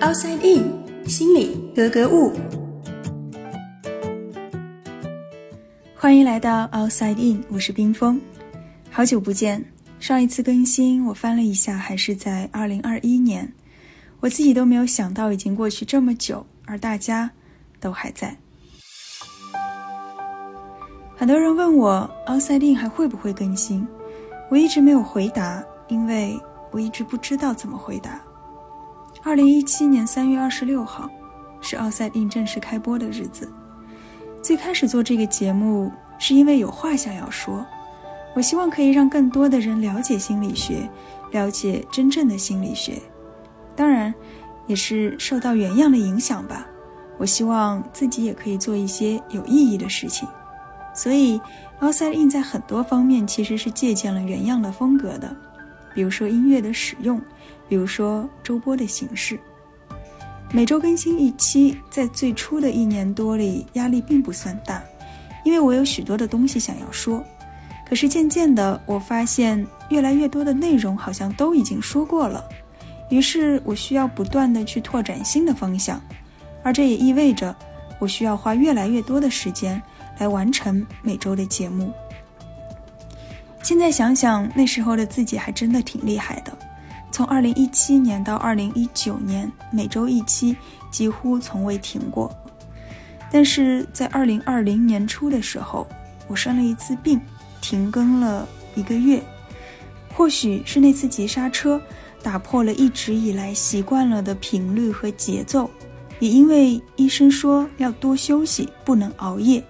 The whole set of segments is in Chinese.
Outside In，心里格格物。欢迎来到 Outside In，我是冰峰。好久不见，上一次更新我翻了一下，还是在二零二一年。我自己都没有想到，已经过去这么久，而大家都还在。很多人问我 Outside In 还会不会更新，我一直没有回答，因为我一直不知道怎么回答。二零一七年三月二十六号，是 Outside In 正式开播的日子。最开始做这个节目，是因为有话想要说。我希望可以让更多的人了解心理学，了解真正的心理学。当然，也是受到原样的影响吧。我希望自己也可以做一些有意义的事情。所以，Outside In 在很多方面其实是借鉴了原样的风格的，比如说音乐的使用。比如说周播的形式，每周更新一期，在最初的一年多里压力并不算大，因为我有许多的东西想要说。可是渐渐的，我发现越来越多的内容好像都已经说过了，于是我需要不断的去拓展新的方向，而这也意味着我需要花越来越多的时间来完成每周的节目。现在想想，那时候的自己还真的挺厉害的。从二零一七年到二零一九年，每周一期，几乎从未停过。但是在二零二零年初的时候，我生了一次病，停更了一个月。或许是那次急刹车打破了一直以来习惯了的频率和节奏，也因为医生说要多休息，不能熬夜，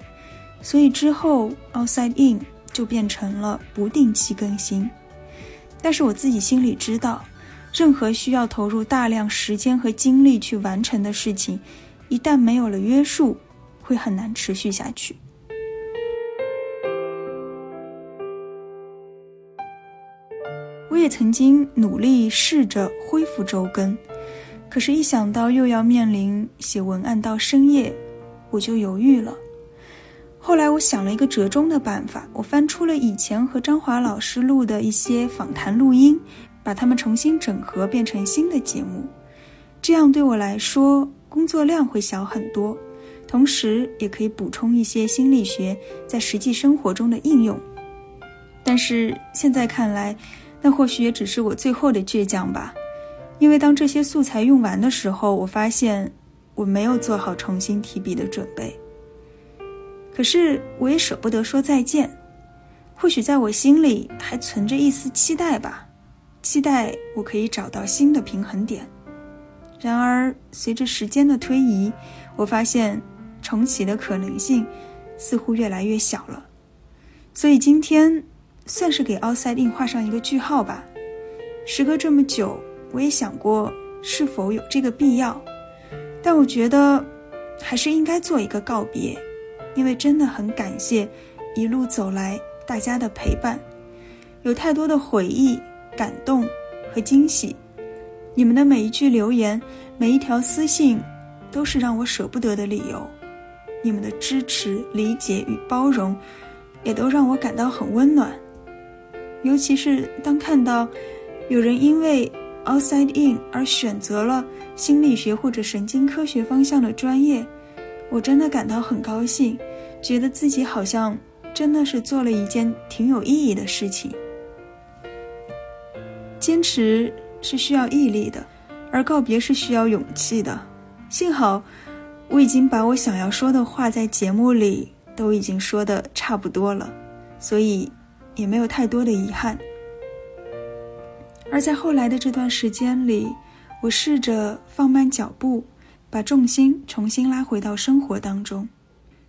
所以之后 Outside In 就变成了不定期更新。但是我自己心里知道。任何需要投入大量时间和精力去完成的事情，一旦没有了约束，会很难持续下去。我也曾经努力试着恢复周更，可是，一想到又要面临写文案到深夜，我就犹豫了。后来，我想了一个折中的办法，我翻出了以前和张华老师录的一些访谈录音。把它们重新整合变成新的节目，这样对我来说工作量会小很多，同时也可以补充一些心理学在实际生活中的应用。但是现在看来，那或许也只是我最后的倔强吧，因为当这些素材用完的时候，我发现我没有做好重新提笔的准备。可是我也舍不得说再见，或许在我心里还存着一丝期待吧。期待我可以找到新的平衡点，然而随着时间的推移，我发现重启的可能性似乎越来越小了。所以今天算是给奥赛定画上一个句号吧。时隔这么久，我也想过是否有这个必要，但我觉得还是应该做一个告别，因为真的很感谢一路走来大家的陪伴，有太多的回忆。感动和惊喜，你们的每一句留言，每一条私信，都是让我舍不得的理由。你们的支持、理解与包容，也都让我感到很温暖。尤其是当看到有人因为 outside in 而选择了心理学或者神经科学方向的专业，我真的感到很高兴，觉得自己好像真的是做了一件挺有意义的事情。坚持是需要毅力的，而告别是需要勇气的。幸好，我已经把我想要说的话在节目里都已经说的差不多了，所以也没有太多的遗憾。而在后来的这段时间里，我试着放慢脚步，把重心重新拉回到生活当中。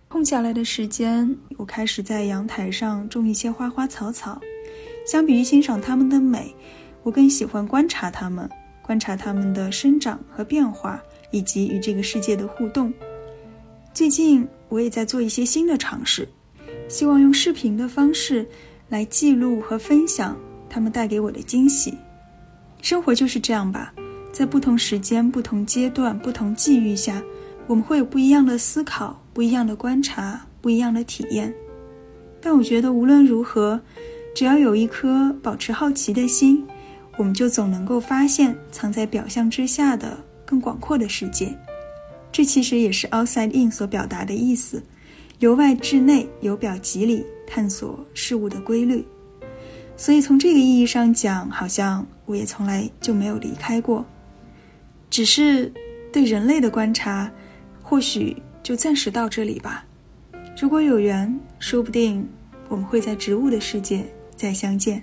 空下来的时间，我开始在阳台上种一些花花草草。相比于欣赏它们的美，我更喜欢观察它们，观察它们的生长和变化，以及与这个世界的互动。最近我也在做一些新的尝试，希望用视频的方式来记录和分享它们带给我的惊喜。生活就是这样吧，在不同时间、不同阶段、不同际遇下，我们会有不一样的思考、不一样的观察、不一样的体验。但我觉得无论如何，只要有一颗保持好奇的心。我们就总能够发现藏在表象之下的更广阔的世界。这其实也是 outside in 所表达的意思，由外至内，由表及里，探索事物的规律。所以从这个意义上讲，好像我也从来就没有离开过，只是对人类的观察，或许就暂时到这里吧。如果有缘，说不定我们会在植物的世界再相见。